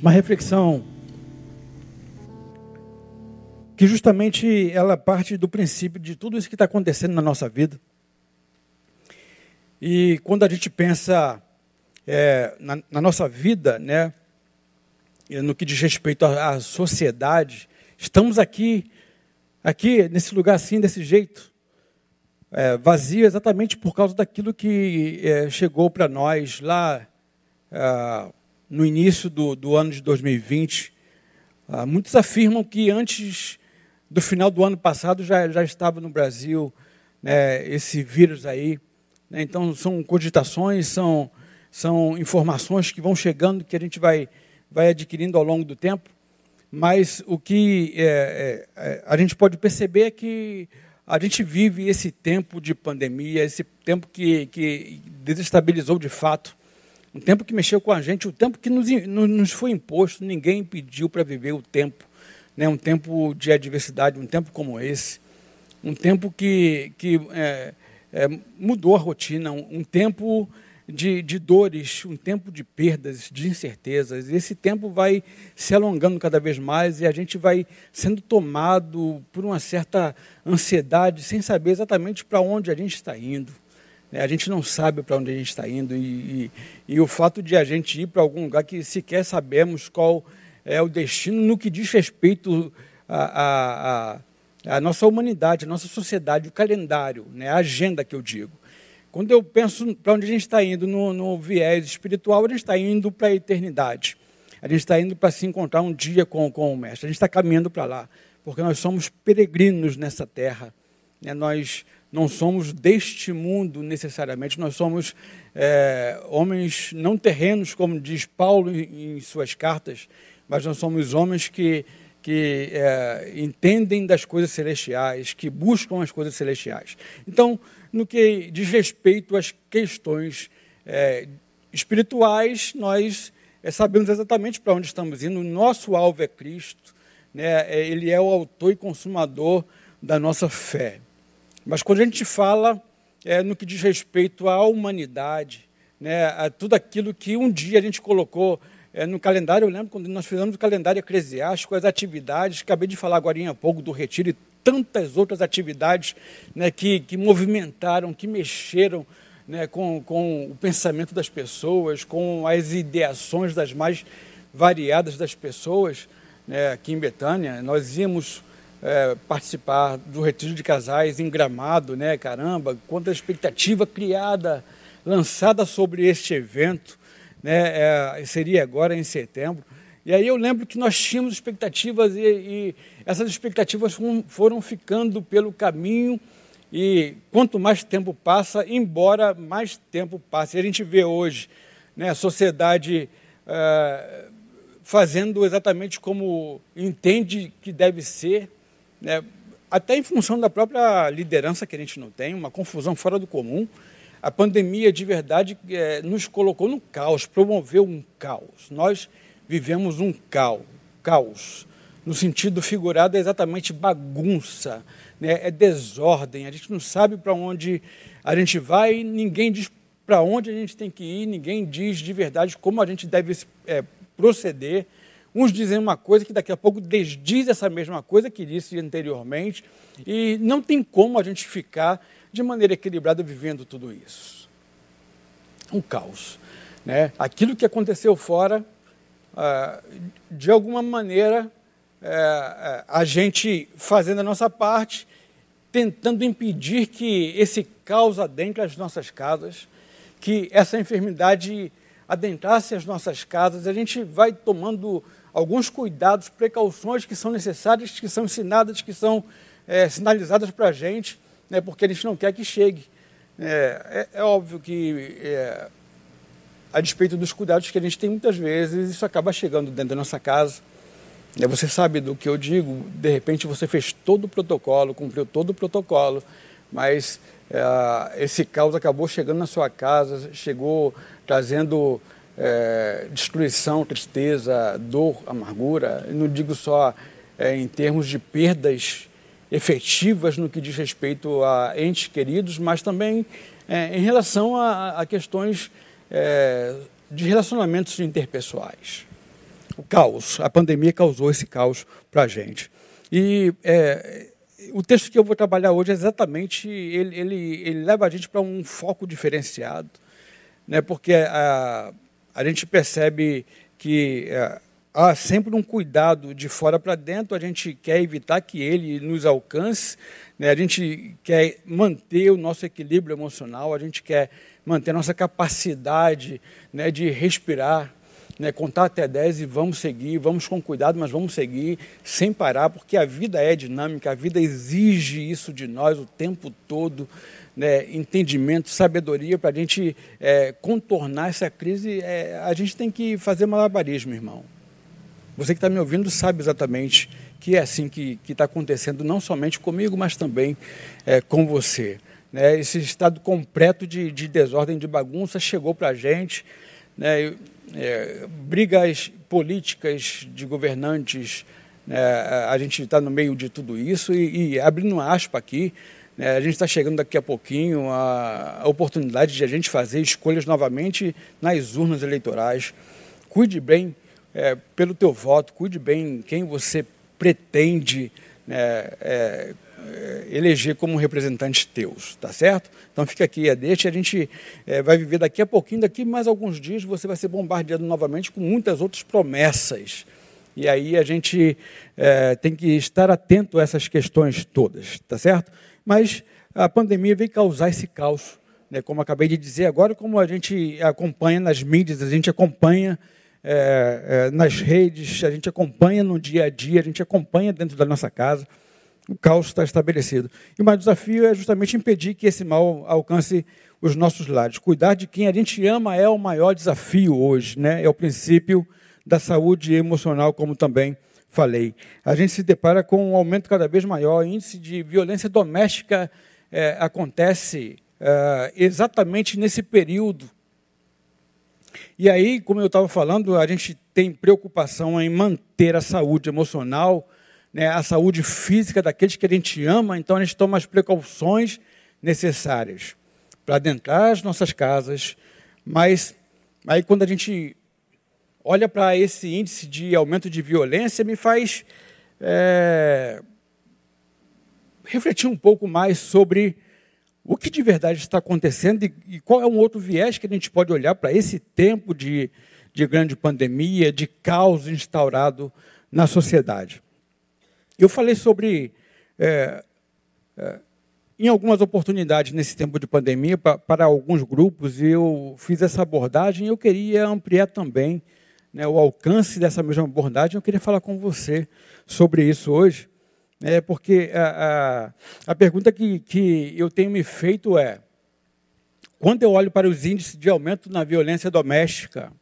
uma reflexão que justamente ela parte do princípio de tudo isso que está acontecendo na nossa vida. E quando a gente pensa é, na, na, nossa vida, né, no que diz respeito à, à sociedade, estamos aqui, aqui nesse lugar assim, desse jeito, é, vazio exatamente por causa daquilo que é, chegou para nós lá é, no início do, do, ano de 2020. Ah, muitos afirmam que antes do final do ano passado já, já estava no Brasil né, esse vírus aí. Né, então, são cogitações, são, são informações que vão chegando, que a gente vai, vai adquirindo ao longo do tempo. Mas o que é, é, é a gente pode perceber é que a gente vive esse tempo de pandemia, esse tempo que, que desestabilizou de fato, um tempo que mexeu com a gente, o tempo que nos, nos foi imposto, ninguém pediu para viver o tempo, né? um tempo de adversidade, um tempo como esse, um tempo que, que é, é, mudou a rotina, um, um tempo de, de dores, um tempo de perdas, de incertezas. Esse tempo vai se alongando cada vez mais e a gente vai sendo tomado por uma certa ansiedade, sem saber exatamente para onde a gente está indo. Né? A gente não sabe para onde a gente está indo e, e, e, o fato de a gente ir para algum lugar que sequer sabemos qual é o destino no que diz respeito à, à, à nossa humanidade, à nossa sociedade, o calendário, né? a agenda que eu digo. Quando eu penso para onde a gente está indo no, no, viés espiritual, a gente está indo para a eternidade. A gente está indo para se encontrar um dia com, com o Mestre. A gente está caminhando para lá, porque nós somos peregrinos nessa terra. Né? Nós não somos deste mundo necessariamente, nós somos é, homens não terrenos, como diz Paulo em, em, suas cartas, mas nós somos homens que, que é, entendem das coisas celestiais, que buscam as coisas celestiais. Então, no que diz respeito às questões é, espirituais, nós é, sabemos exatamente para onde estamos indo. O nosso alvo é Cristo, né? É, ele é o autor e consumador da nossa fé. Mas quando a gente fala é, no que diz respeito à humanidade, né, a tudo aquilo que um dia a gente colocou é, no calendário, eu lembro quando nós fizemos o calendário eclesiástico, as atividades, acabei de falar agora há pouco do retiro e tantas outras atividades né, que, que movimentaram, que mexeram né, com, com o pensamento das pessoas, com as ideações das mais variadas das pessoas. Né, aqui em Betânia, nós íamos é, participar do retiro de casais em Gramado, né? Caramba, quanta expectativa criada, lançada sobre este evento, né? É, seria agora em setembro. E aí eu lembro que nós tínhamos expectativas e, e essas expectativas foram ficando pelo caminho e quanto mais tempo passa, embora mais tempo passe, a gente vê hoje né, a sociedade é, fazendo exatamente como entende que deve ser, né, até em função da própria liderança que a gente não tem, uma confusão fora do comum. A pandemia de verdade é, nos colocou no caos, promoveu um caos. Nós vivemos um caos, caos no sentido figurado, é exatamente bagunça, né? é desordem. A gente não sabe para onde a gente vai, ninguém diz para onde a gente tem que ir, ninguém diz de verdade como a gente deve é, proceder. Uns dizem uma coisa que daqui a pouco desdiz essa mesma coisa que disse anteriormente, e não tem como a gente ficar de maneira equilibrada vivendo tudo isso. Um caos. Né? Aquilo que aconteceu fora, ah, de alguma maneira, é, é, a gente fazendo a nossa parte, tentando impedir que esse caos adentre as nossas casas, que essa enfermidade adentrasse as nossas casas, a gente vai tomando alguns cuidados, precauções que são necessárias, que são ensinadas, que são é, sinalizadas para a gente, né, porque a gente não quer que chegue. É, é, é óbvio que, é, a despeito dos cuidados que a gente tem muitas vezes, isso acaba chegando dentro da nossa casa. Né? Você sabe do que eu digo, de repente você fez todo o protocolo, cumpriu todo o protocolo, mas é, esse caos acabou chegando na sua casa, chegou trazendo é, destruição, tristeza, dor, amargura. Eu não digo só é, em termos de perdas efetivas no que diz respeito a entes queridos, mas também é, em relação a, a questões é, de relacionamentos interpessoais. o caos. A pandemia causou esse caos para a gente. E é, o texto que eu vou trabalhar hoje é exatamente ele, ele, ele leva a gente para um foco diferenciado, né? Porque a, a gente percebe que é, há sempre um cuidado de fora para dentro. A gente quer evitar que ele nos alcance, né? A gente quer manter o nosso equilíbrio emocional, a gente quer manter a nossa capacidade né, de respirar, né, contar até 10 e vamos seguir, vamos com cuidado, mas vamos seguir sem parar, porque a vida é dinâmica, a vida exige isso de nós o tempo todo, né, entendimento, sabedoria para a gente é, contornar essa crise. É, a gente tem que fazer malabarismo, irmão. Você que está me ouvindo sabe exatamente que é assim que está acontecendo, não somente comigo, mas também é, com você. Né? Esse estado completo de, de desordem, de bagunça chegou para a gente. Né? É, brigas políticas de governantes, né? a gente está no meio de tudo isso. E, e abrindo uma aspa aqui, né? a gente está chegando daqui a pouquinho a oportunidade de a gente fazer escolhas novamente nas urnas eleitorais. Cuide bem é, pelo teu voto, cuide bem quem você pretende né, é, é, eleger como representantes teus, tá certo? Então fica aqui a deixa, a gente é, vai viver daqui a pouquinho, daqui mais alguns dias você vai ser bombardeado novamente com muitas outras promessas. E aí a gente é, tem que estar atento a essas questões todas, tá certo? Mas a pandemia veio causar esse caos, né, como acabei de dizer agora, como a gente acompanha nas mídias, a gente acompanha é, é, nas redes, a gente acompanha no dia a dia, a gente acompanha dentro da nossa casa. O caos está estabelecido. E o maior desafio é justamente impedir que esse mal alcance os nossos lares. Cuidar de quem a gente ama é o maior desafio hoje, né? é o princípio da saúde emocional, como também falei. A gente se depara com um aumento cada vez maior, o índice de violência doméstica é, acontece é, exatamente nesse período e aí, como eu estava falando, a gente tem preocupação em manter a saúde emocional, né, a saúde física daqueles que a gente ama, então a gente toma as precauções necessárias para adentrar as nossas casas, mas aí quando a gente olha para esse índice de aumento de violência, me faz é, refletir um pouco mais sobre o que de verdade está acontecendo e, e qual é um outro viés que a gente pode olhar para esse tempo de, de grande pandemia, de caos instaurado na sociedade. Eu falei sobre, é, é, em algumas oportunidades nesse tempo de pandemia, pra, para alguns grupos, eu fiz essa abordagem e eu queria ampliar também né, o alcance dessa mesma abordagem. Eu queria falar com você sobre isso hoje. É porque a, a, a pergunta que, que eu tenho me feito é: quando eu olho para os índices de aumento na violência doméstica,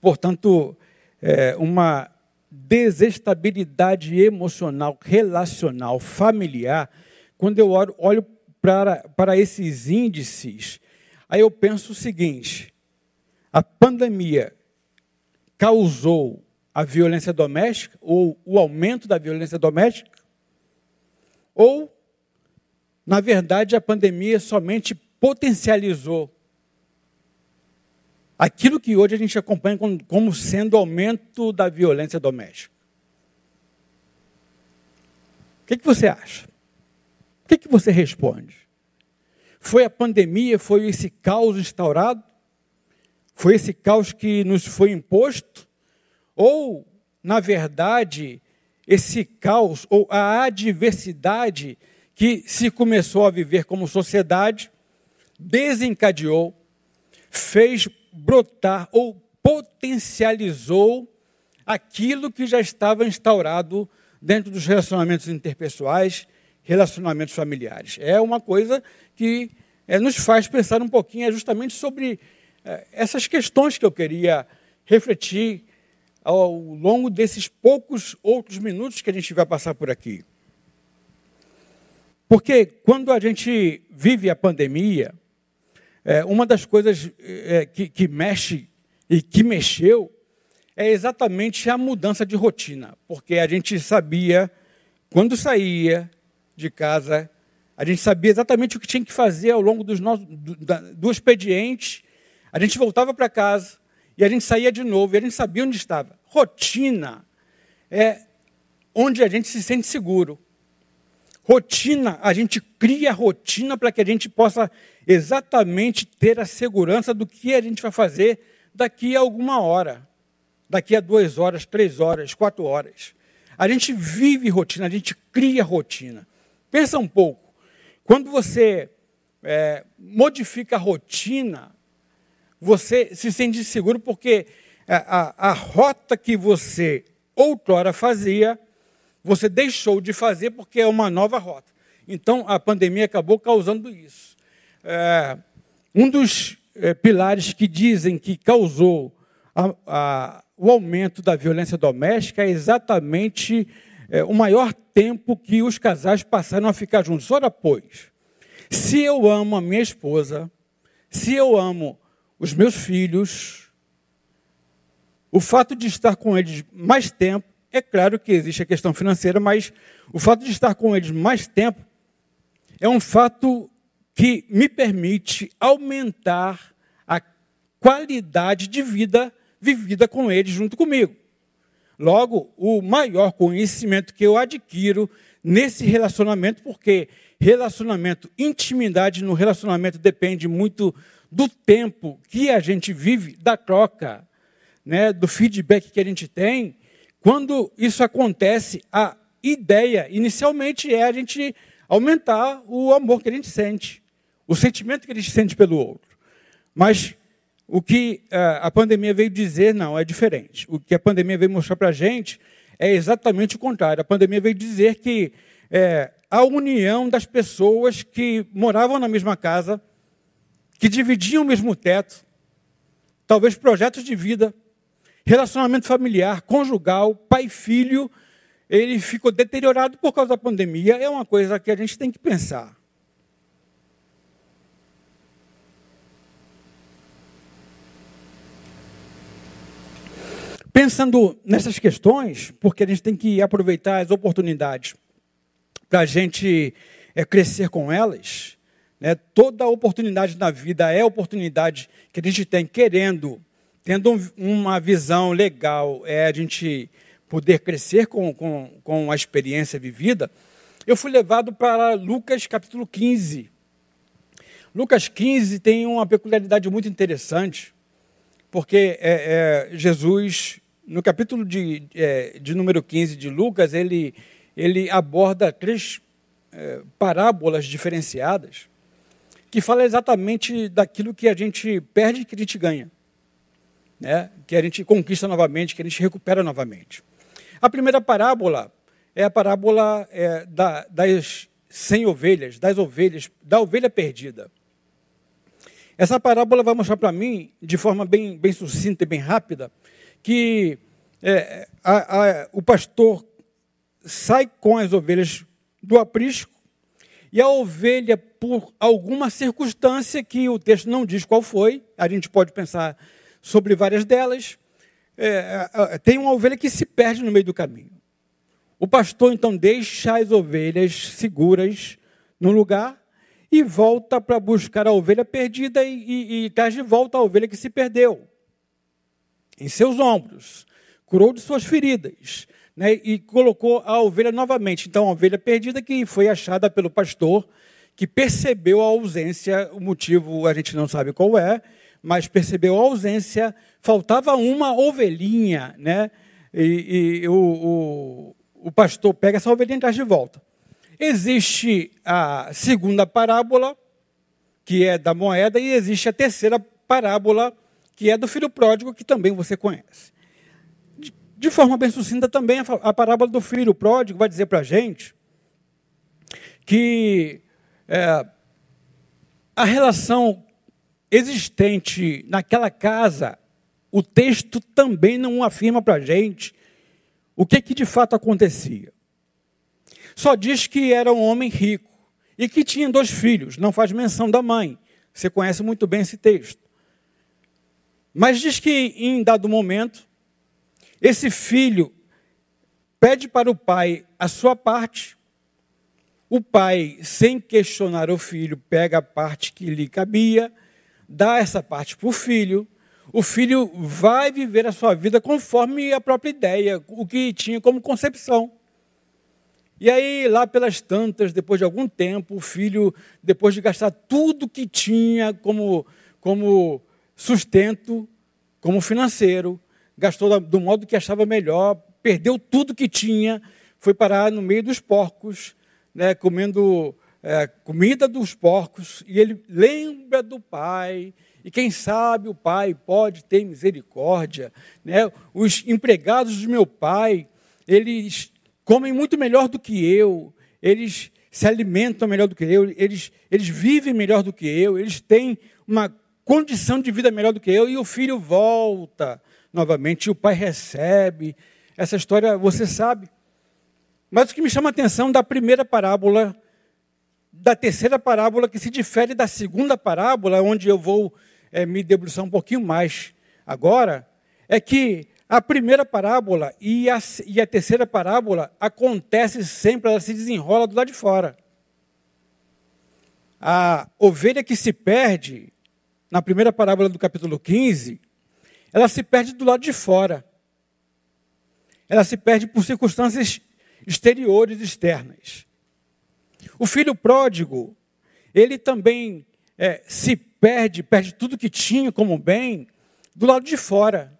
portanto, é, uma desestabilidade emocional, relacional, familiar, quando eu olho, olho para, para esses índices, aí eu penso o seguinte: a pandemia causou a violência doméstica, ou o aumento da violência doméstica, ou, na verdade, a pandemia somente potencializou aquilo que hoje a gente acompanha como sendo aumento da violência doméstica. O que, que você acha? O que, que você responde? Foi a pandemia, foi esse caos instaurado? Foi esse caos que nos foi imposto? Ou, na verdade, esse caos ou a adversidade que se começou a viver como sociedade desencadeou, fez brotar ou potencializou aquilo que já estava instaurado dentro dos relacionamentos interpessoais, relacionamentos familiares. É uma coisa que é, nos faz pensar um pouquinho é justamente sobre essas questões que eu queria refletir ao longo desses poucos outros minutos que a gente vai passar por aqui. Porque quando a gente vive a pandemia, é, uma das coisas é, que, que mexe e que mexeu é exatamente a mudança de rotina. Porque a gente sabia, quando saía de casa, a gente sabia exatamente o que tinha que fazer ao longo dos nossos, do, do expediente. A gente voltava para casa e a gente saía de novo, e a gente sabia onde estava. Rotina é onde a gente se sente seguro. Rotina, a gente cria rotina para que a gente possa exatamente ter a segurança do que a gente vai fazer daqui a alguma hora, daqui a duas horas, três horas, quatro horas. A gente vive rotina, a gente cria rotina. Pensa um pouco. Quando você é, modifica a rotina, você se sente seguro porque a, a, a rota que você outrora fazia você deixou de fazer porque é uma nova rota. Então, a pandemia acabou causando isso. É, um dos é, pilares que dizem que causou a, a, o aumento da violência doméstica é exatamente é, o maior tempo que os casais passaram a ficar juntos. Ora, pois, se eu amo a minha esposa, se eu amo os meus filhos, o fato de estar com eles mais tempo é claro que existe a questão financeira, mas o fato de estar com eles mais tempo é um fato que me permite aumentar a qualidade de vida vivida com eles junto comigo. Logo, o maior conhecimento que eu adquiro nesse relacionamento, porque relacionamento, intimidade no relacionamento depende muito do tempo que a gente vive, da troca, né, do feedback que a gente tem, quando isso acontece, a ideia inicialmente é a gente aumentar o amor que a gente sente, o sentimento que a gente sente pelo outro. Mas o que eh, a pandemia veio dizer, não, é diferente. O que a pandemia veio mostrar para a gente é exatamente o contrário. A pandemia veio dizer que é, a união das pessoas que moravam na mesma casa, que dividiam o mesmo teto, talvez projetos de vida, Relacionamento familiar, conjugal, pai-filho, ele ficou deteriorado por causa da pandemia. É uma coisa que a gente tem que pensar. Pensando nessas questões, porque a gente tem que aproveitar as oportunidades para a gente é, crescer com elas, né? toda oportunidade na vida é oportunidade que a gente tem querendo tendo uma visão legal, é a gente poder crescer com, com, com a experiência vivida, eu fui levado para Lucas capítulo 15. Lucas 15 tem uma peculiaridade muito interessante, porque é, é, Jesus, no capítulo de, é, de número 15 de Lucas, ele, ele aborda três é, parábolas diferenciadas que fala exatamente daquilo que a gente perde e que a gente ganha né, que a gente conquista novamente, que a gente recupera novamente. A primeira parábola é a parábola é, da, das cem ovelhas, das ovelhas, da ovelha perdida. Essa parábola vai mostrar para mim, de forma bem, bem sucinta e bem rápida, que é, a, a, o pastor sai com as ovelhas do aprisco e a ovelha, por alguma circunstância que o texto não diz qual foi, a gente pode pensar sobre várias delas. É, é, é, tem uma ovelha que se perde no meio do caminho. O pastor então deixa as ovelhas seguras no lugar e volta para buscar a ovelha perdida e, e, e traz de volta a ovelha que se perdeu em seus ombros, curou de suas feridas né, e colocou a ovelha novamente. Então, a ovelha perdida que foi achada pelo pastor, que percebeu a ausência, o motivo a gente não sabe qual é, mas percebeu a ausência, faltava uma ovelhinha, né? E, e o, o, o, pastor pega essa ovelhinha e traz de volta. Existe a segunda parábola, que é da moeda, e existe a terceira parábola, que é do filho pródigo, que também você conhece. De, forma bem sucinta, também a, parábola do filho pródigo vai dizer para a gente que é, a relação existente naquela casa, o texto também não afirma para a gente o que, que de fato acontecia. Só diz que era um homem rico e que tinha dois filhos, não faz menção da mãe. Você conhece muito bem esse texto. Mas diz que em dado momento, esse filho pede para o pai a sua parte. O pai, sem questionar o filho, pega a parte que lhe cabia dá essa parte para o filho. o filho vai viver a sua vida conforme a própria ideia, o que tinha como concepção. E aí, lá pelas tantas, depois de algum tempo, o filho, depois de gastar tudo que tinha como, como sustento, como financeiro, gastou do modo que achava melhor, perdeu tudo que tinha, foi parar no meio dos porcos, né, comendo é, comida dos porcos, e ele lembra do pai, e quem sabe o pai pode ter misericórdia. Né? Os empregados do meu pai, eles comem muito melhor do que eu, eles se alimentam melhor do que eu, eles, eles vivem melhor do que eu, eles têm uma condição de vida melhor do que eu, e o filho volta novamente, e o pai recebe. Essa história você sabe. Mas o que me chama a atenção da primeira parábola, da terceira parábola, que se difere da segunda parábola, onde eu vou é, me debruçar um pouquinho mais agora, é que a primeira parábola e a, e a terceira parábola acontece sempre, ela se desenrola do lado de fora. A ovelha que se perde, na primeira parábola do capítulo 15, ela se perde do lado de fora. Ela se perde por circunstâncias exteriores, externas. O filho pródigo, ele também é, se perde, perde tudo que tinha como bem do lado de fora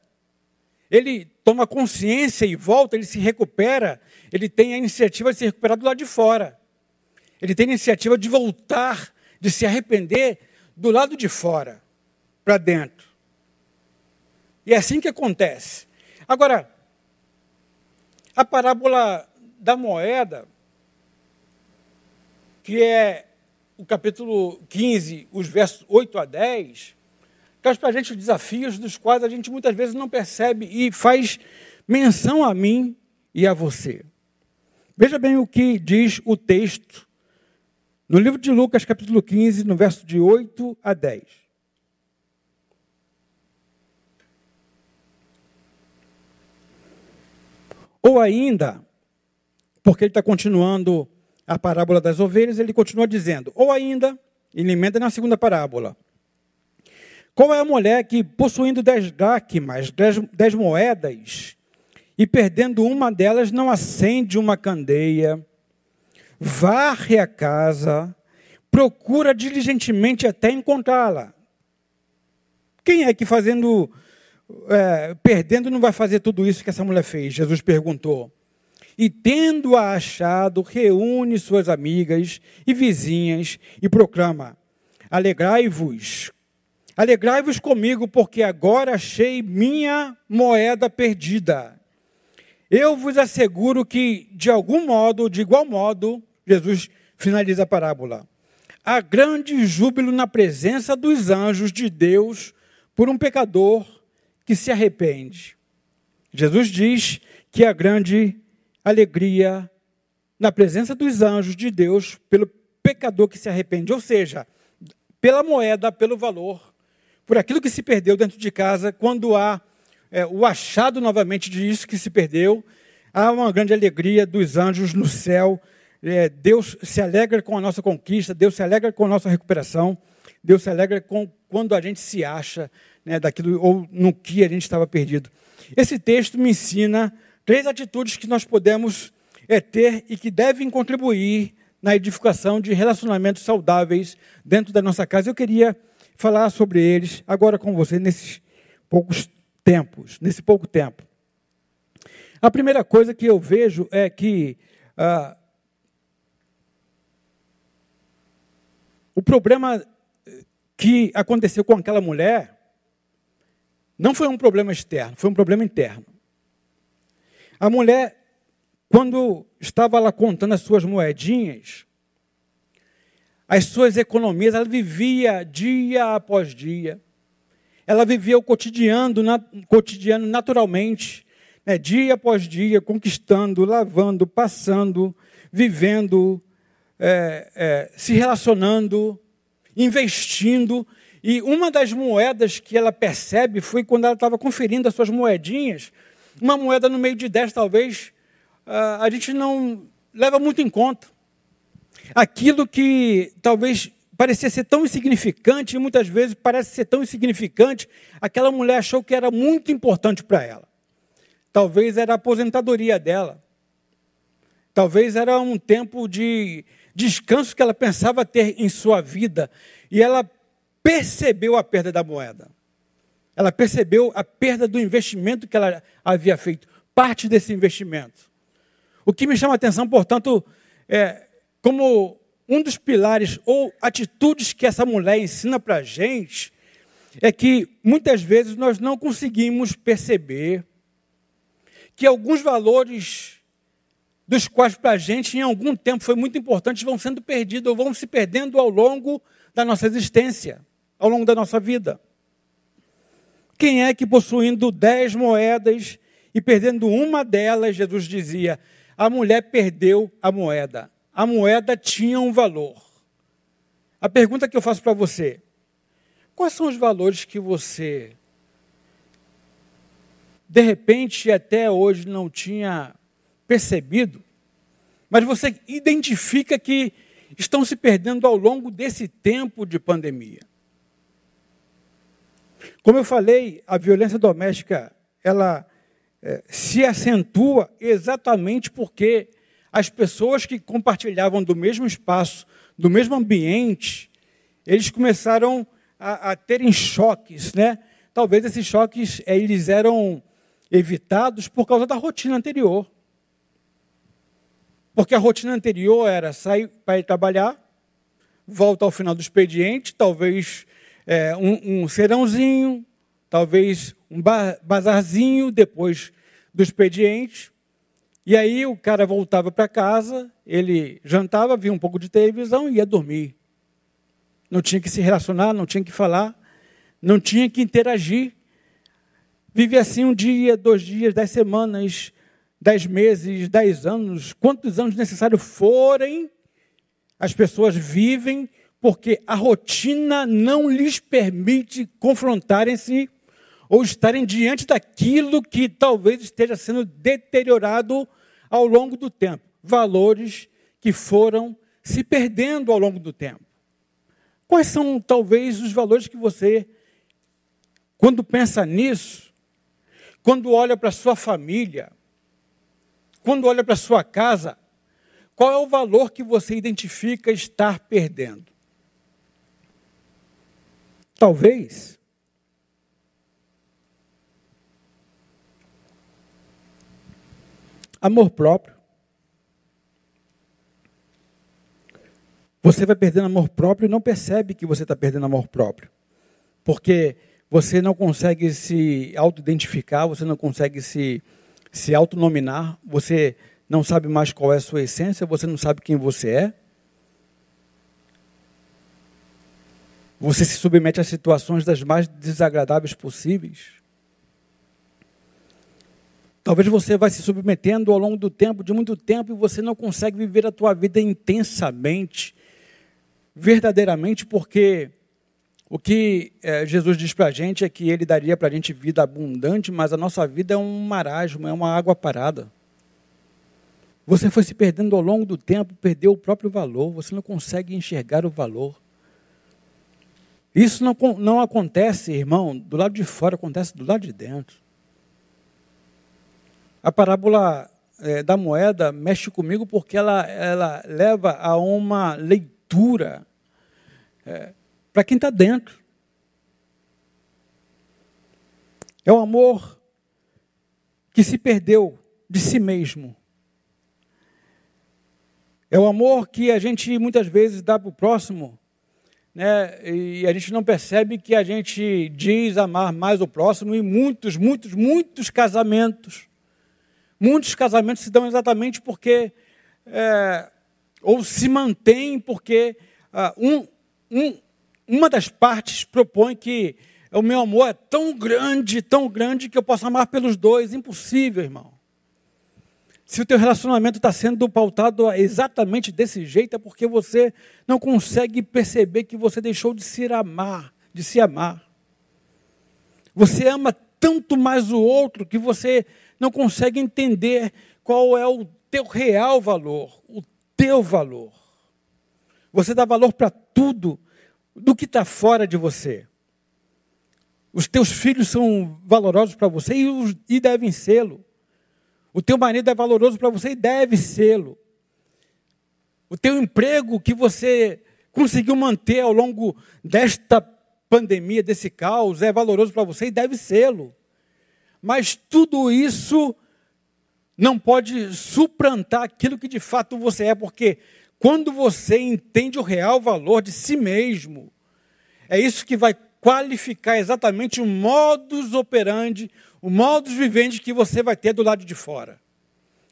ele toma consciência e volta, ele se recupera, ele tem a iniciativa de se recuperar do lado de fora. Ele tem a iniciativa de voltar, de se arrepender do lado de fora para dentro. E é assim que acontece. Agora, a parábola da moeda, que é o capítulo 15, os versos 8 a 10, traz para a gente desafios dos quais a gente muitas vezes não percebe e faz menção a mim e a você. Veja bem o que diz o texto no livro de Lucas, capítulo 15, no verso de 8 a 10. Ou ainda, porque ele está continuando a parábola das ovelhas, ele continua dizendo, ou ainda, ele emenda na segunda parábola, qual é a mulher que, possuindo dez dracmas, dez, dez moedas, e perdendo uma delas, não acende uma candeia, varre a casa, procura diligentemente até encontrá-la? Quem é que fazendo, é, perdendo, não vai fazer tudo isso que essa mulher fez? Jesus perguntou. E tendo-a achado, reúne suas amigas e vizinhas e proclama: Alegrai-vos Alegrai-vos comigo, porque agora achei minha moeda perdida. Eu vos asseguro que, de algum modo, de igual modo, Jesus finaliza a parábola. Há grande júbilo na presença dos anjos de Deus por um pecador que se arrepende. Jesus diz que há grande alegria na presença dos anjos de Deus pelo pecador que se arrepende, ou seja, pela moeda, pelo valor por aquilo que se perdeu dentro de casa, quando há é, o achado novamente disso que se perdeu, há uma grande alegria dos anjos no céu. É, Deus se alegra com a nossa conquista, Deus se alegra com a nossa recuperação, Deus se alegra com quando a gente se acha né, daquilo ou no que a gente estava perdido. Esse texto me ensina três atitudes que nós podemos é, ter e que devem contribuir na edificação de relacionamentos saudáveis dentro da nossa casa. Eu queria falar sobre eles agora com você nesses poucos tempos, nesse pouco tempo. A primeira coisa que eu vejo é que ah, o problema que aconteceu com aquela mulher não foi um problema externo, foi um problema interno. A mulher, quando estava lá contando as suas moedinhas, as suas economias, ela vivia dia após dia. Ela vivia o cotidiano, na, cotidiano naturalmente, né, dia após dia, conquistando, lavando, passando, vivendo, é, é, se relacionando, investindo. E uma das moedas que ela percebe foi quando ela estava conferindo as suas moedinhas, uma moeda no meio de dez, talvez, a gente não leva muito em conta aquilo que talvez parecia ser tão insignificante, e muitas vezes parece ser tão insignificante, aquela mulher achou que era muito importante para ela. Talvez era a aposentadoria dela. Talvez era um tempo de descanso que ela pensava ter em sua vida. E ela percebeu a perda da moeda. Ela percebeu a perda do investimento que ela havia feito, parte desse investimento. O que me chama a atenção, portanto, é como um dos pilares ou atitudes que essa mulher ensina para a gente é que muitas vezes nós não conseguimos perceber que alguns valores dos quais para a gente em algum tempo foi muito importante vão sendo perdidos ou vão se perdendo ao longo da nossa existência, ao longo da nossa vida. Quem é que possuindo dez moedas e perdendo uma delas, Jesus dizia, a mulher perdeu a moeda a moeda tinha um valor. A pergunta que eu faço para você: quais são os valores que você, de repente, até hoje não tinha percebido, mas você identifica que estão se perdendo ao longo desse tempo de pandemia? Como eu falei, a violência doméstica ela é, se acentua exatamente porque as pessoas que compartilhavam do mesmo espaço, do mesmo ambiente, eles começaram a, a terem choques, né? Talvez esses choques eh, eles eram evitados por causa da rotina anterior. Porque a rotina anterior era sair para ir trabalhar, volta ao final do expediente, talvez é, um, um serãozinho, talvez um bazarzinho depois do expediente, e aí o cara voltava para casa, ele jantava, via um pouco de televisão e ia dormir. Não tinha que se relacionar, não tinha que falar, não tinha que interagir. Vive assim um dia, dois dias, dez semanas, dez meses, dez anos, quantos anos necessários forem, as pessoas vivem porque a rotina não lhes permite confrontarem-se ou estarem diante daquilo que talvez esteja sendo deteriorado ao longo do tempo. Valores que foram se perdendo ao longo do tempo. Quais são, talvez, os valores que você, quando pensa nisso, quando olha para a sua família, quando olha para a sua casa, qual é o valor que você identifica estar perdendo? Talvez amor próprio. Você vai perdendo amor próprio e não percebe que você está perdendo amor próprio. Porque você não consegue se auto-identificar, você não consegue se, se autonominar, você não sabe mais qual é a sua essência, você não sabe quem você é. Você se submete a situações das mais desagradáveis possíveis. Talvez você vai se submetendo ao longo do tempo, de muito tempo, e você não consegue viver a tua vida intensamente, verdadeiramente, porque o que é, Jesus diz para a gente é que Ele daria para a gente vida abundante, mas a nossa vida é um marasmo, é uma água parada. Você foi se perdendo ao longo do tempo, perdeu o próprio valor, você não consegue enxergar o valor. Isso não, não acontece, irmão, do lado de fora, acontece do lado de dentro. A parábola é, da moeda mexe comigo porque ela, ela leva a uma leitura é, para quem está dentro. É o amor que se perdeu de si mesmo. É o amor que a gente muitas vezes dá para o próximo, né? e a gente não percebe que a gente diz amar mais o próximo, e muitos, muitos, muitos casamentos Muitos casamentos se dão exatamente porque, é, ou se mantêm porque uh, um, um, uma das partes propõe que o meu amor é tão grande, tão grande que eu posso amar pelos dois. Impossível, irmão. Se o teu relacionamento está sendo pautado exatamente desse jeito, é porque você não consegue perceber que você deixou de se amar, de se amar. Você ama tanto mais o outro que você não consegue entender qual é o teu real valor, o teu valor. Você dá valor para tudo, do que está fora de você. Os teus filhos são valorosos para você e, e devem sê-lo. O teu marido é valoroso para você e deve sê-lo. O teu emprego que você conseguiu manter ao longo desta pandemia, desse caos, é valoroso para você e deve sê-lo. Mas tudo isso não pode suplantar aquilo que de fato você é, porque quando você entende o real valor de si mesmo, é isso que vai qualificar exatamente o modus operandi, o modus vivendi que você vai ter do lado de fora.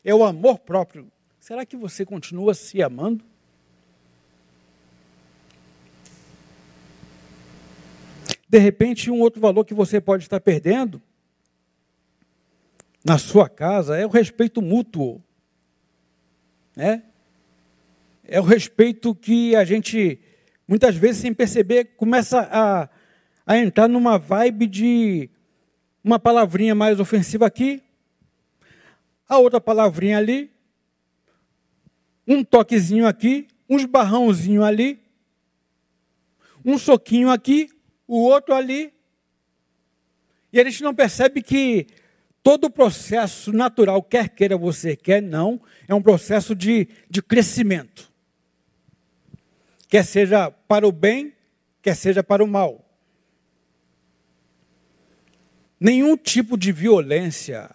É o amor próprio. Será que você continua se amando? De repente, um outro valor que você pode estar perdendo na sua casa é o respeito mútuo. Né? É o respeito que a gente, muitas vezes, sem perceber, começa a, a entrar numa vibe de uma palavrinha mais ofensiva aqui, a outra palavrinha ali, um toquezinho aqui, um esbarrãozinho ali, um soquinho aqui, o outro ali. E a gente não percebe que todo o processo natural, quer queira você, quer não, é um processo de, de crescimento. Quer seja para o bem, quer seja para o mal. Nenhum tipo de violência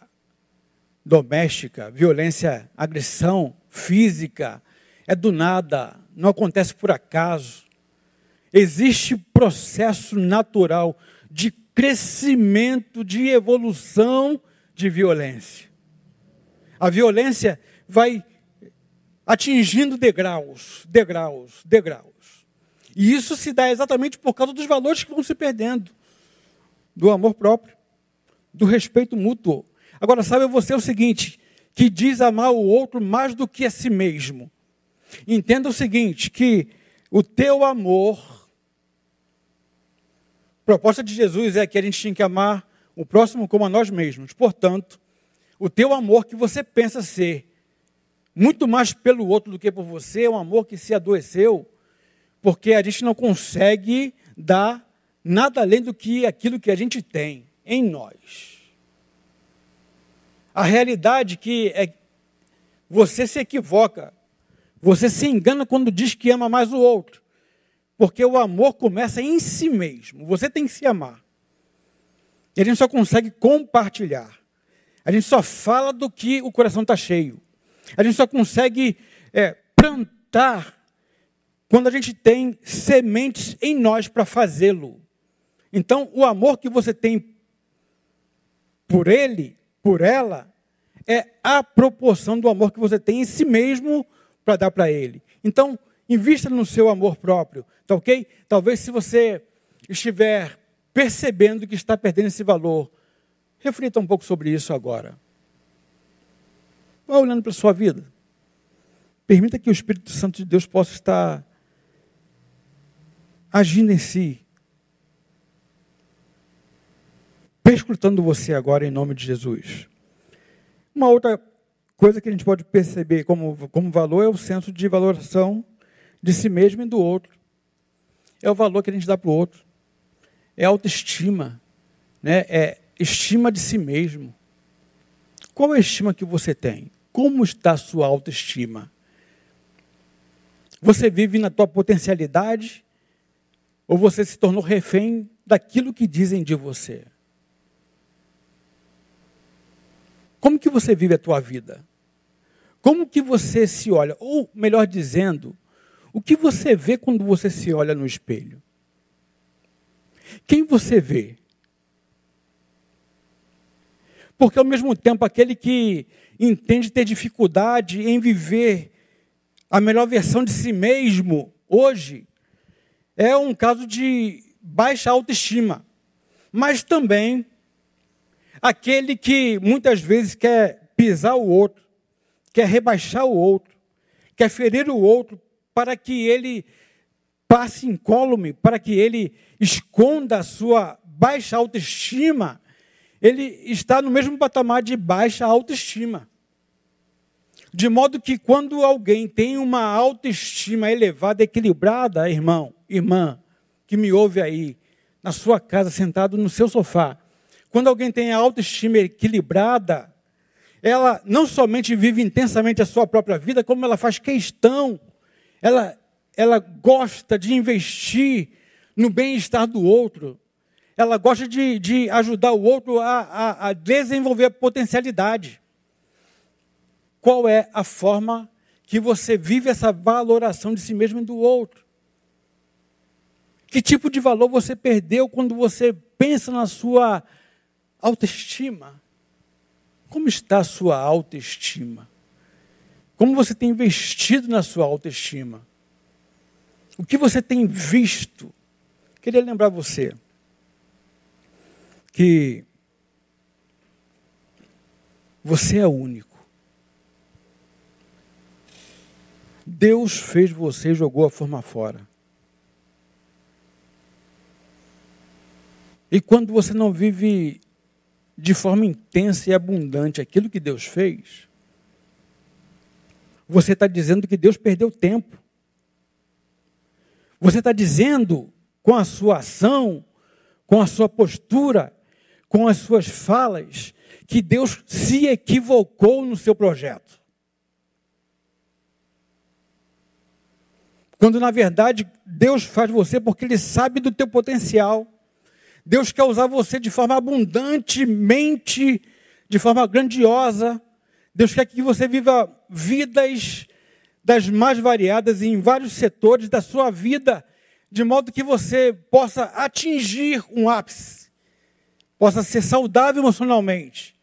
doméstica, violência, agressão física, é do nada, não acontece por acaso. Existe processo natural de crescimento, de evolução de violência. A violência vai atingindo degraus, degraus, degraus. E isso se dá exatamente por causa dos valores que vão se perdendo do amor próprio, do respeito mútuo. Agora, sabe você o seguinte: que diz amar o outro mais do que a si mesmo. Entenda o seguinte: que o teu amor a proposta de Jesus é que a gente tinha que amar o próximo como a nós mesmos. Portanto, o teu amor que você pensa ser muito mais pelo outro do que por você é um amor que se adoeceu, porque a gente não consegue dar nada além do que aquilo que a gente tem em nós. A realidade que é você se equivoca, você se engana quando diz que ama mais o outro. Porque o amor começa em si mesmo. Você tem que se amar. E a gente só consegue compartilhar. A gente só fala do que o coração está cheio. A gente só consegue é, plantar quando a gente tem sementes em nós para fazê-lo. Então, o amor que você tem por ele, por ela, é a proporção do amor que você tem em si mesmo para dar para ele. Então, invista no seu amor próprio. Tá ok? Talvez se você estiver percebendo que está perdendo esse valor, reflita um pouco sobre isso agora. Vá olhando para a sua vida. Permita que o Espírito Santo de Deus possa estar agindo em si. Perscrutando você agora em nome de Jesus. Uma outra coisa que a gente pode perceber como, como valor é o senso de valoração de si mesmo e do outro é o valor que a gente dá para o outro, é autoestima, né? é estima de si mesmo. Qual é a estima que você tem? Como está a sua autoestima? Você vive na tua potencialidade ou você se tornou refém daquilo que dizem de você? Como que você vive a tua vida? Como que você se olha? Ou melhor dizendo, o que você vê quando você se olha no espelho? Quem você vê? Porque ao mesmo tempo, aquele que entende ter dificuldade em viver a melhor versão de si mesmo hoje, é um caso de baixa autoestima. Mas também aquele que muitas vezes quer pisar o outro, quer rebaixar o outro, quer ferir o outro para que ele passe incólume, para que ele esconda a sua baixa autoestima, ele está no mesmo patamar de baixa autoestima. De modo que quando alguém tem uma autoestima elevada, equilibrada, irmão, irmã, que me ouve aí, na sua casa, sentado no seu sofá, quando alguém tem a autoestima equilibrada, ela não somente vive intensamente a sua própria vida, como ela faz questão, ela, ela gosta de investir no bem-estar do outro, ela gosta de, de ajudar o outro a, a, a desenvolver a potencialidade. Qual é a forma que você vive essa valoração de si mesmo e do outro? Que tipo de valor você perdeu quando você pensa na sua autoestima? Como está a sua autoestima? Como você tem investido na sua autoestima? O que você tem visto? Queria lembrar você que você é único. Deus fez você e jogou a forma fora. E quando você não vive de forma intensa e abundante aquilo que Deus fez, você está dizendo que Deus perdeu tempo. Você está dizendo com a sua ação, com a sua postura, com as suas falas, que Deus se equivocou no seu projeto. Quando na verdade Deus faz você porque Ele sabe do teu potencial. Deus quer usar você de forma abundantemente, de forma grandiosa. Deus quer que você viva vidas das mais variadas em vários setores da sua vida, de modo que você possa atingir um ápice, possa ser saudável emocionalmente,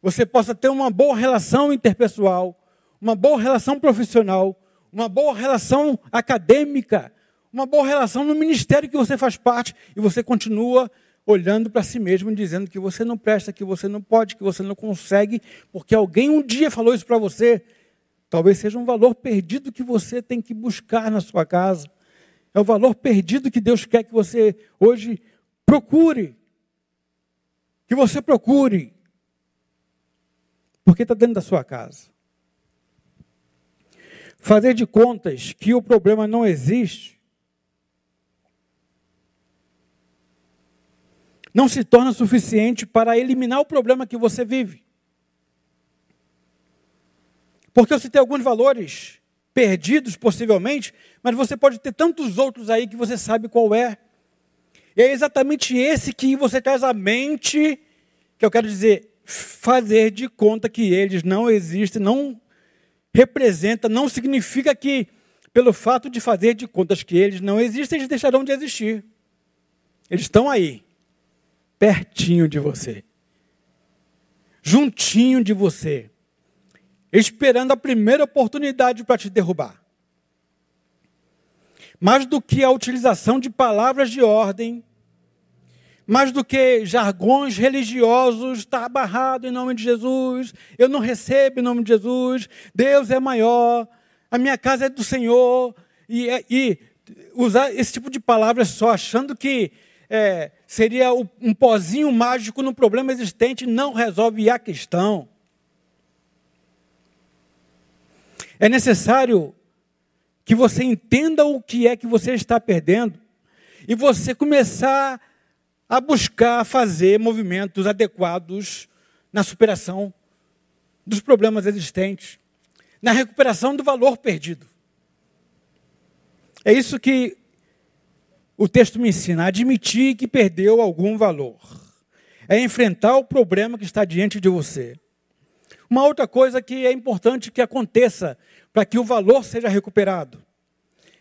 você possa ter uma boa relação interpessoal, uma boa relação profissional, uma boa relação acadêmica, uma boa relação no ministério que você faz parte e você continua olhando para si mesmo, dizendo que você não presta, que você não pode, que você não consegue, porque alguém um dia falou isso para você. Talvez seja um valor perdido que você tem que buscar na sua casa. É o valor perdido que Deus quer que você hoje procure. Que você procure. Porque está dentro da sua casa. Fazer de contas que o problema não existe não se torna suficiente para eliminar o problema que você vive. Porque eu citei alguns valores perdidos, possivelmente, mas você pode ter tantos outros aí que você sabe qual é. E é exatamente esse que você traz à mente, que eu quero dizer, fazer de conta que eles não existem, não representa, não significa que, pelo fato de fazer de contas que eles não existem, eles deixarão de existir. Eles estão aí, pertinho de você, juntinho de você, esperando a primeira oportunidade para te derrubar. Mais do que a utilização de palavras de ordem, mais do que jargões religiosos, está barrado em nome de Jesus, eu não recebo em nome de Jesus, Deus é maior, a minha casa é do Senhor, e, é, e usar esse tipo de palavras só achando que é, seria um pozinho mágico no problema existente, não resolve a questão. É necessário que você entenda o que é que você está perdendo e você começar a buscar fazer movimentos adequados na superação dos problemas existentes, na recuperação do valor perdido. É isso que o texto me ensina, admitir que perdeu algum valor. É enfrentar o problema que está diante de você. Uma outra coisa que é importante que aconteça para que o valor seja recuperado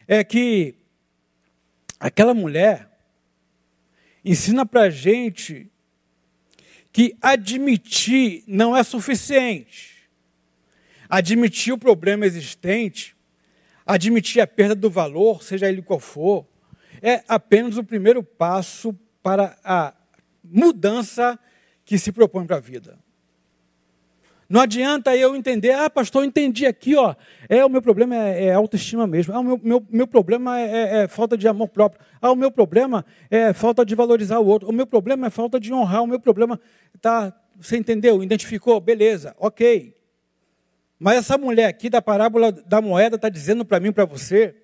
é que aquela mulher ensina para a gente que admitir não é suficiente. Admitir o problema existente, admitir a perda do valor, seja ele qual for, é apenas o primeiro passo para a mudança que se propõe para a vida. Não adianta eu entender, ah, pastor, eu entendi aqui, ó, é o meu problema é, é autoestima mesmo, ah, o meu, meu, meu problema é, é, é, falta de amor próprio, ah, o meu problema é falta de valorizar o outro, o meu problema é falta de honrar, o meu problema tá, você entendeu? Identificou? Beleza, ok. Mas essa mulher aqui da parábola da moeda está dizendo para mim, para você,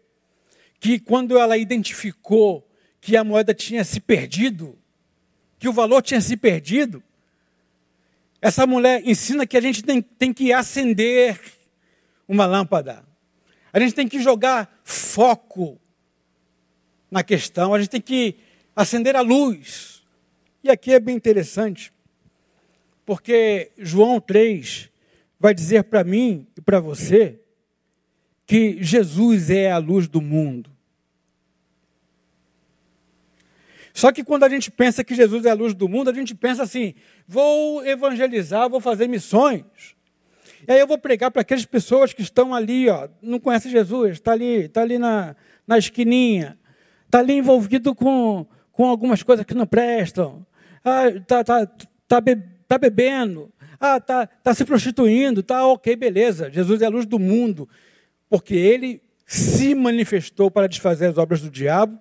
que quando ela identificou que a moeda tinha se perdido, que o valor tinha se perdido. Essa mulher ensina que a gente tem, tem que acender uma lâmpada. A gente tem que jogar foco na questão, a gente tem que acender a luz. E aqui é bem interessante, porque João 3 vai dizer para mim e para você que Jesus é a luz do mundo. Só que quando a gente pensa que Jesus é a luz do mundo, a gente pensa assim: vou evangelizar, vou fazer missões. E aí eu vou pregar para aquelas pessoas que estão ali, ó, não conhecem Jesus, está ali, está ali na, na esquininha, está ali envolvido com, com algumas coisas que não prestam, está ah, tá, tá, be, tá bebendo, ah, tá, tá se prostituindo, tá ok, beleza. Jesus é a luz do mundo, porque ele se manifestou para desfazer as obras do diabo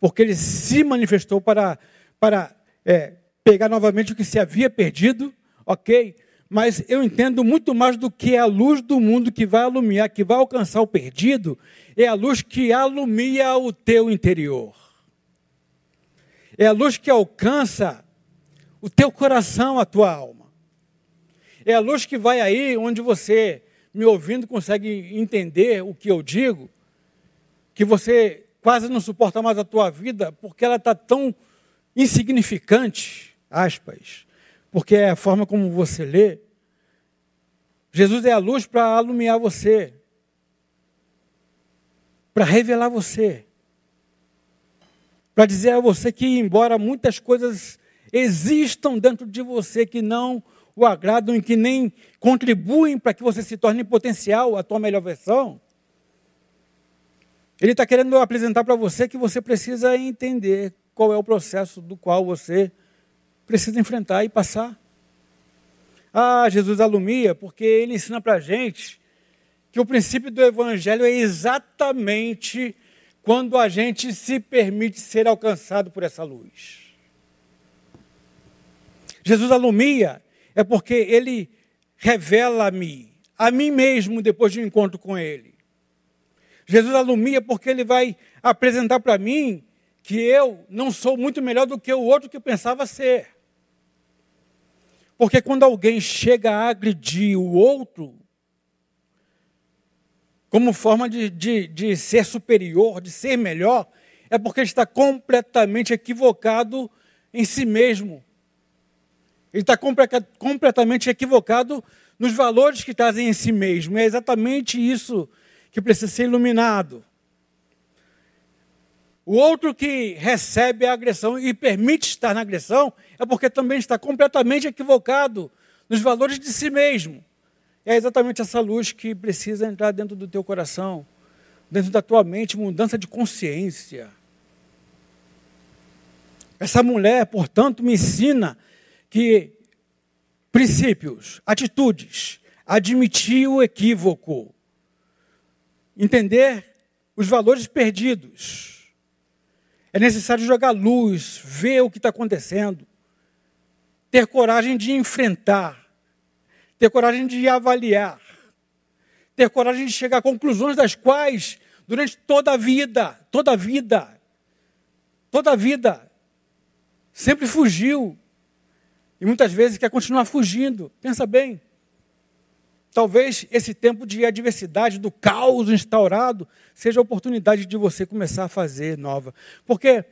porque ele se manifestou para, para é, pegar novamente o que se havia perdido, ok? Mas eu entendo muito mais do que a luz do mundo que vai alumiar, que vai alcançar o perdido, é a luz que alumia o teu interior. É a luz que alcança o teu coração, a tua alma. É a luz que vai aí onde você, me ouvindo, consegue entender o que eu digo, que você quase não suporta mais a tua vida porque ela está tão insignificante, aspas, porque é a forma como você lê. Jesus é a luz para alumiar você, para revelar você, para dizer a você que, embora muitas coisas existam dentro de você que não o agradam e que nem contribuem para que você se torne potencial a tua melhor versão, ele está querendo apresentar para você que você precisa entender qual é o processo do qual você precisa enfrentar e passar. Ah, Jesus alumia, porque ele ensina para a gente que o princípio do Evangelho é exatamente quando a gente se permite ser alcançado por essa luz. Jesus alumia é porque ele revela-me, a mim mesmo, depois de um encontro com ele. Jesus alumia porque ele vai apresentar para mim que eu não sou muito melhor do que o outro que eu pensava ser. Porque quando alguém chega a agredir o outro, como forma de, de, de ser superior, de ser melhor, é porque ele está completamente equivocado em si mesmo. Ele está completamente equivocado nos valores que trazem em si mesmo. É exatamente isso que precisa ser iluminado. O outro que recebe a agressão e permite estar na agressão é porque também está completamente equivocado nos valores de si mesmo. É exatamente essa luz que precisa entrar dentro do teu coração, dentro da tua mente, mudança de consciência. Essa mulher, portanto, me ensina que princípios, atitudes, admitir o equívoco, entender os valores perdidos. É necessário jogar luz, ver o que está acontecendo, ter coragem de enfrentar, ter coragem de avaliar, ter coragem de chegar a conclusões das quais, durante toda a vida, toda a vida, toda a vida, sempre fugiu. E muitas vezes quer continuar fugindo. Pensa bem. Talvez esse tempo de adversidade, do caos instaurado, seja a oportunidade de você começar a fazer nova. Porque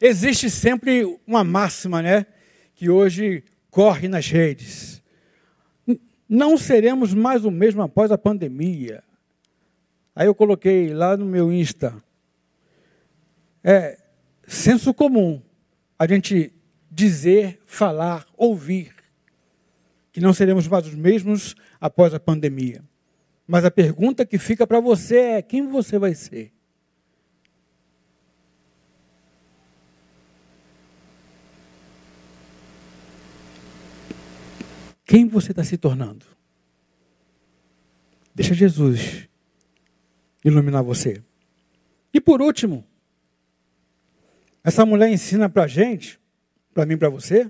existe sempre uma máxima, né? Que hoje corre nas redes. Não seremos mais o mesmo após a pandemia. Aí eu coloquei lá no meu Insta. É senso comum a gente dizer, falar, ouvir que não seremos mais os mesmos após a pandemia. Mas a pergunta que fica para você é: quem você vai ser? Quem você está se tornando? Deixa Jesus iluminar você. E por último, essa mulher ensina para a gente, para mim e para você,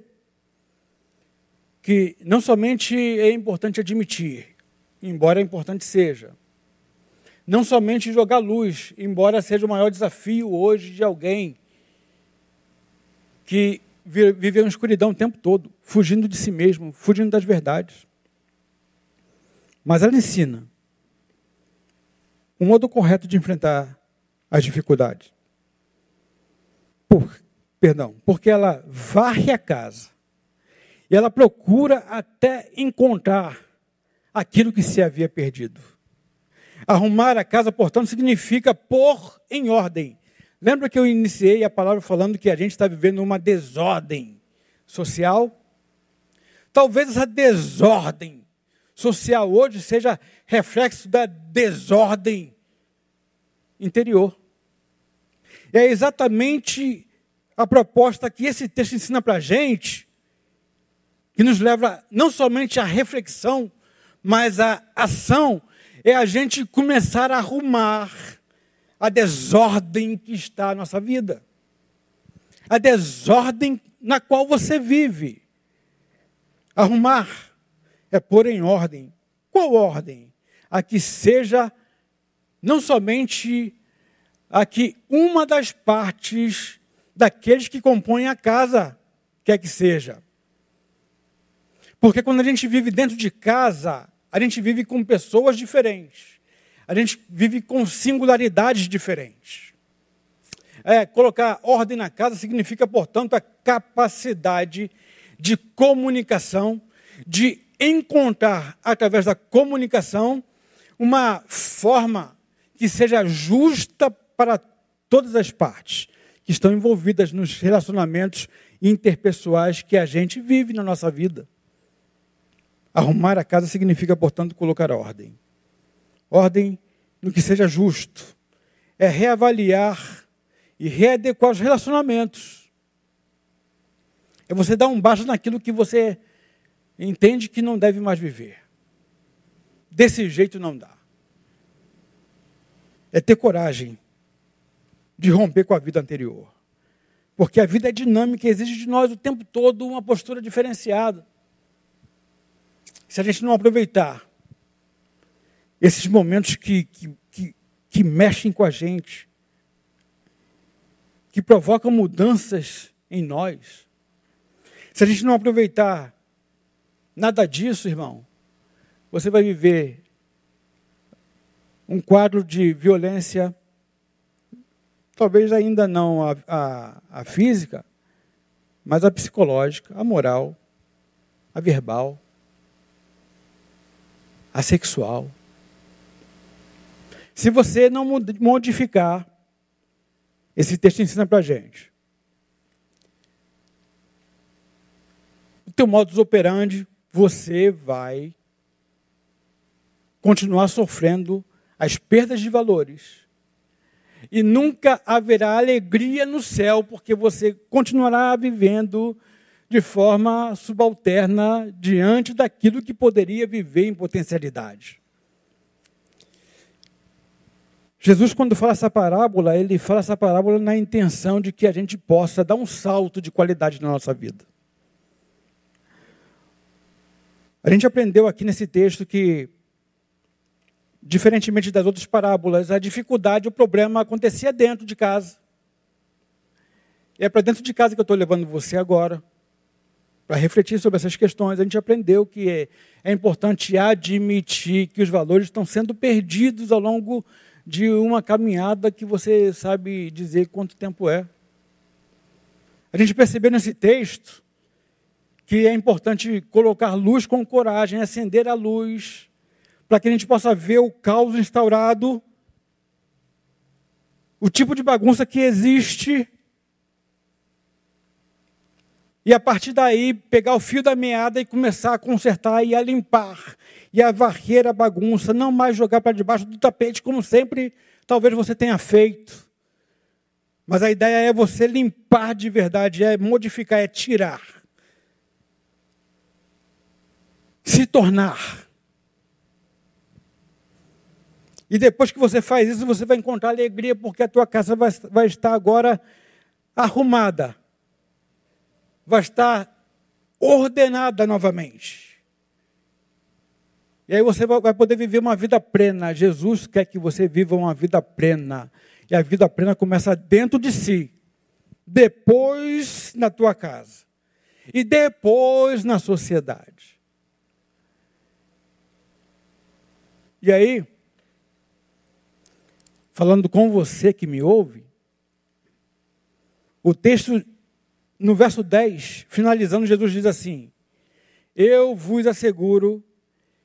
que não somente é importante admitir, embora importante seja, não somente jogar luz, embora seja o maior desafio hoje de alguém que vive em escuridão o tempo todo, fugindo de si mesmo, fugindo das verdades. Mas ela ensina o modo correto de enfrentar as dificuldades. Por, perdão, porque ela varre a casa e ela procura até encontrar aquilo que se havia perdido. Arrumar a casa, portanto, significa pôr em ordem. Lembra que eu iniciei a palavra falando que a gente está vivendo uma desordem social? Talvez essa desordem social hoje seja reflexo da desordem interior. É exatamente a proposta que esse texto ensina para a gente, que nos leva não somente à reflexão, mas à ação, é a gente começar a arrumar a desordem que está na nossa vida. A desordem na qual você vive. Arrumar é pôr em ordem. Qual ordem? A que seja não somente a que uma das partes daqueles que compõem a casa quer que seja. Porque quando a gente vive dentro de casa, a gente vive com pessoas diferentes. A gente vive com singularidades diferentes. É, colocar ordem na casa significa, portanto, a capacidade de comunicação, de encontrar, através da comunicação, uma forma que seja justa para todas as partes que estão envolvidas nos relacionamentos interpessoais que a gente vive na nossa vida. Arrumar a casa significa, portanto, colocar ordem. Ordem no que seja justo. É reavaliar e readequar os relacionamentos. É você dar um baixo naquilo que você entende que não deve mais viver. Desse jeito não dá. É ter coragem de romper com a vida anterior. Porque a vida é dinâmica e exige de nós o tempo todo uma postura diferenciada. Se a gente não aproveitar esses momentos que, que, que, que mexem com a gente, que provocam mudanças em nós, se a gente não aproveitar nada disso, irmão, você vai viver um quadro de violência, talvez ainda não a, a, a física, mas a psicológica, a moral, a verbal, a sexual. Se você não modificar, esse texto ensina para a gente. O teu modus operandi, você vai continuar sofrendo as perdas de valores. E nunca haverá alegria no céu, porque você continuará vivendo de forma subalterna diante daquilo que poderia viver em potencialidade. Jesus, quando fala essa parábola, ele fala essa parábola na intenção de que a gente possa dar um salto de qualidade na nossa vida. A gente aprendeu aqui nesse texto que, diferentemente das outras parábolas, a dificuldade, o problema acontecia dentro de casa. É para dentro de casa que eu estou levando você agora para refletir sobre essas questões, a gente aprendeu que é, é, importante admitir que os valores estão sendo perdidos ao longo de uma caminhada que você sabe dizer quanto tempo é. A gente percebeu nesse texto que é importante colocar luz com coragem, acender a luz, para que a gente possa ver o caos instaurado, o tipo de bagunça que existe e a partir daí, pegar o fio da meada e começar a consertar e a limpar. E a varrer a bagunça, não mais jogar para debaixo do tapete, como sempre talvez você tenha feito. Mas a ideia é você limpar de verdade, é modificar, é tirar. Se tornar. E depois que você faz isso, você vai encontrar alegria, porque a tua casa vai, vai estar agora arrumada vai estar ordenada novamente. E aí você vai poder viver uma vida plena. Jesus quer que você viva uma vida plena. E a vida plena começa dentro de si, depois na tua casa e depois na sociedade. E aí, falando com você que me ouve, o texto no verso 10, finalizando, Jesus diz assim: Eu vos asseguro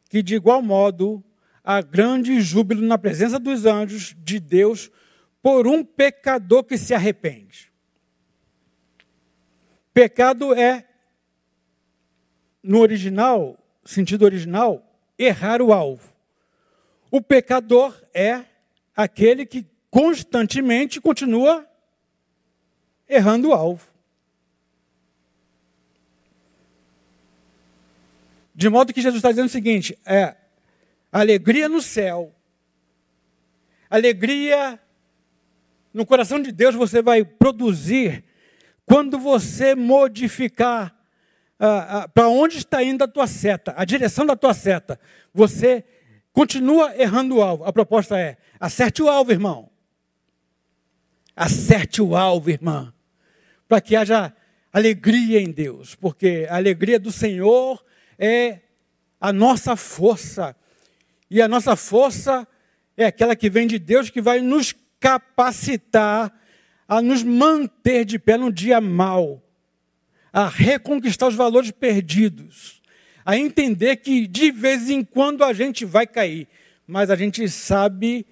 que de igual modo há grande júbilo na presença dos anjos de Deus por um pecador que se arrepende. Pecado é, no original, sentido original, errar o alvo. O pecador é aquele que constantemente continua errando o alvo. De modo que Jesus está dizendo o seguinte: é alegria no céu, alegria no coração de Deus você vai produzir quando você modificar ah, ah, para onde está indo a tua seta, a direção da tua seta. Você continua errando o alvo. A proposta é: acerte o alvo, irmão. Acerte o alvo, irmã. Para que haja alegria em Deus, porque a alegria do Senhor é a nossa força. E a nossa força é aquela que vem de Deus que vai nos capacitar a nos manter de pé no dia mal, a reconquistar os valores perdidos, a entender que de vez em quando a gente vai cair, mas a gente sabe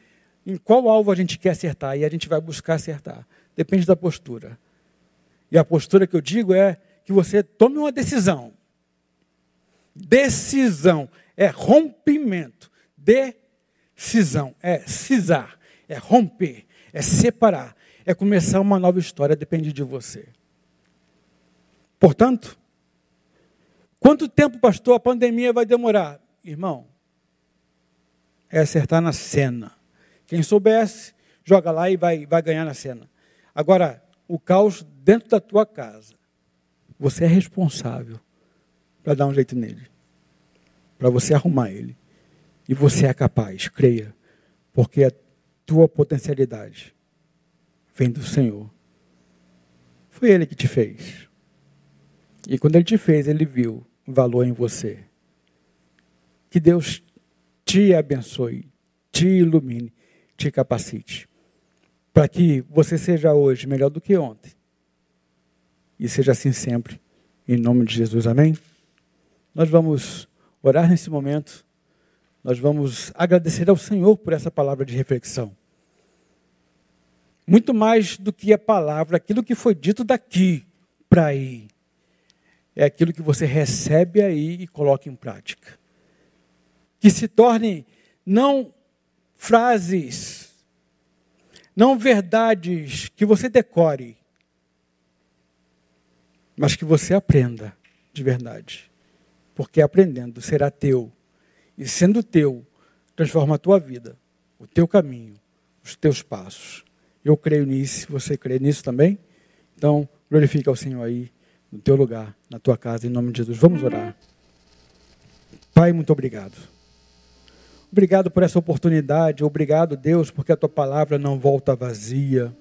em qual alvo a gente quer acertar e a gente vai buscar acertar. Depende da postura. E a postura que eu digo é que você tome uma decisão. Decisão é rompimento. Decisão é cisar, é romper, é separar, é começar uma nova história, depende de você. Portanto, quanto tempo, pastor, a pandemia vai demorar? Irmão, é acertar na cena. Quem soubesse, joga lá e vai, vai ganhar na cena. Agora, o caos dentro da tua casa, você é responsável para dar um jeito nele, para você arrumar ele. E você é capaz, creia, porque a tua potencialidade vem do Senhor. Foi Ele que te fez. E quando Ele te fez, Ele viu valor em você. Que Deus te abençoe, te ilumine, te capacite. Para que você seja hoje melhor do que ontem. E seja assim sempre. Em nome de Jesus. Amém? Nós vamos orar nesse momento. Nós vamos agradecer ao Senhor por essa palavra de reflexão. Muito mais do que a palavra, aquilo que foi dito daqui para aí, é aquilo que você recebe aí e coloca em prática. Que se torne não frases, não verdades que você decore, mas que você aprenda de verdade. Porque aprendendo será teu. E sendo teu, transforma a tua vida, o teu caminho, os teus passos. Eu creio nisso, você crê nisso também? Então, glorifica ao Senhor aí, no teu lugar, na tua casa, em nome de Jesus. Vamos orar. Pai, muito obrigado. Obrigado por essa oportunidade. Obrigado, Deus, porque a tua palavra não volta vazia.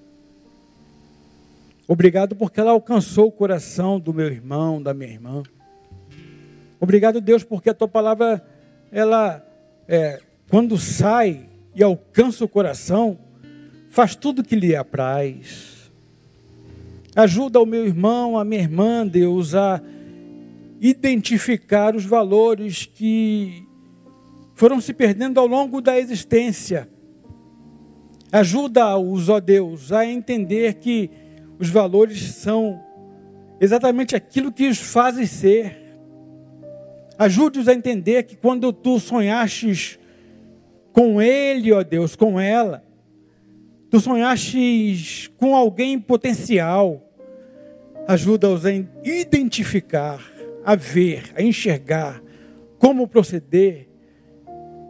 Obrigado porque ela alcançou o coração do meu irmão, da minha irmã. Obrigado, Deus, porque a tua palavra, ela, é, quando sai e alcança o coração, faz tudo que lhe apraz. Ajuda o meu irmão, a minha irmã, Deus, a identificar os valores que foram se perdendo ao longo da existência. Ajuda-os, ó Deus, a entender que os valores são exatamente aquilo que os fazem ser. Ajude-os a entender que quando tu sonhastes com ele, ó Deus, com ela, Tu sonhastes com alguém potencial. Ajuda-os a identificar, a ver, a enxergar como proceder.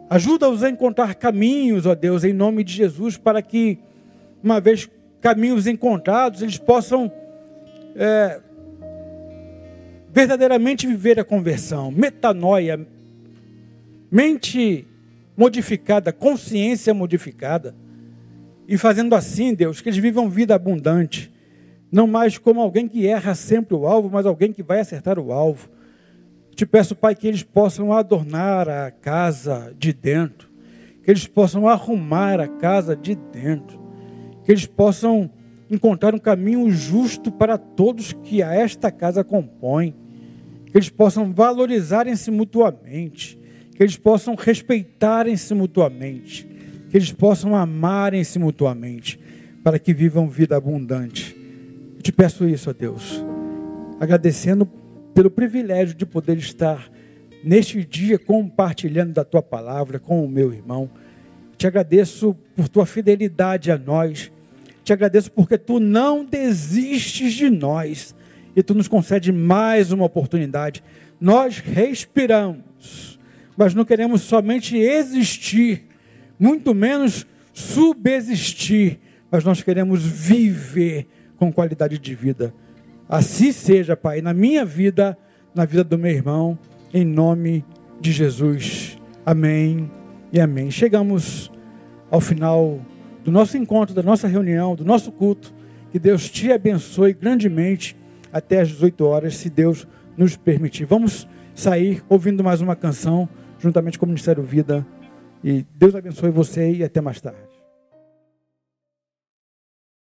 Ajuda-os a encontrar caminhos, ó Deus, em nome de Jesus, para que, uma vez caminhos encontrados, eles possam é, verdadeiramente viver a conversão, metanoia, mente modificada, consciência modificada. E fazendo assim, Deus, que eles vivam vida abundante. Não mais como alguém que erra sempre o alvo, mas alguém que vai acertar o alvo. Te peço, Pai, que eles possam adornar a casa de dentro, que eles possam arrumar a casa de dentro, que eles possam encontrar um caminho justo para todos que a esta casa compõem, que eles possam valorizarem-se mutuamente, que eles possam respeitarem-se mutuamente, que eles possam amarem-se mutuamente, para que vivam vida abundante. Eu te peço isso, ó Deus, agradecendo pelo privilégio de poder estar neste dia compartilhando da tua palavra com o meu irmão. Te agradeço por tua fidelidade a nós. Te agradeço porque tu não desistes de nós e tu nos concede mais uma oportunidade. Nós respiramos, mas não queremos somente existir, muito menos subsistir, mas nós queremos viver com qualidade de vida. Assim seja, Pai, na minha vida, na vida do meu irmão, em nome de Jesus. Amém e amém. Chegamos ao final do nosso encontro, da nossa reunião, do nosso culto. Que Deus te abençoe grandemente até às 18 horas, se Deus nos permitir. Vamos sair ouvindo mais uma canção, juntamente com o Ministério Vida. E Deus abençoe você e até mais tarde.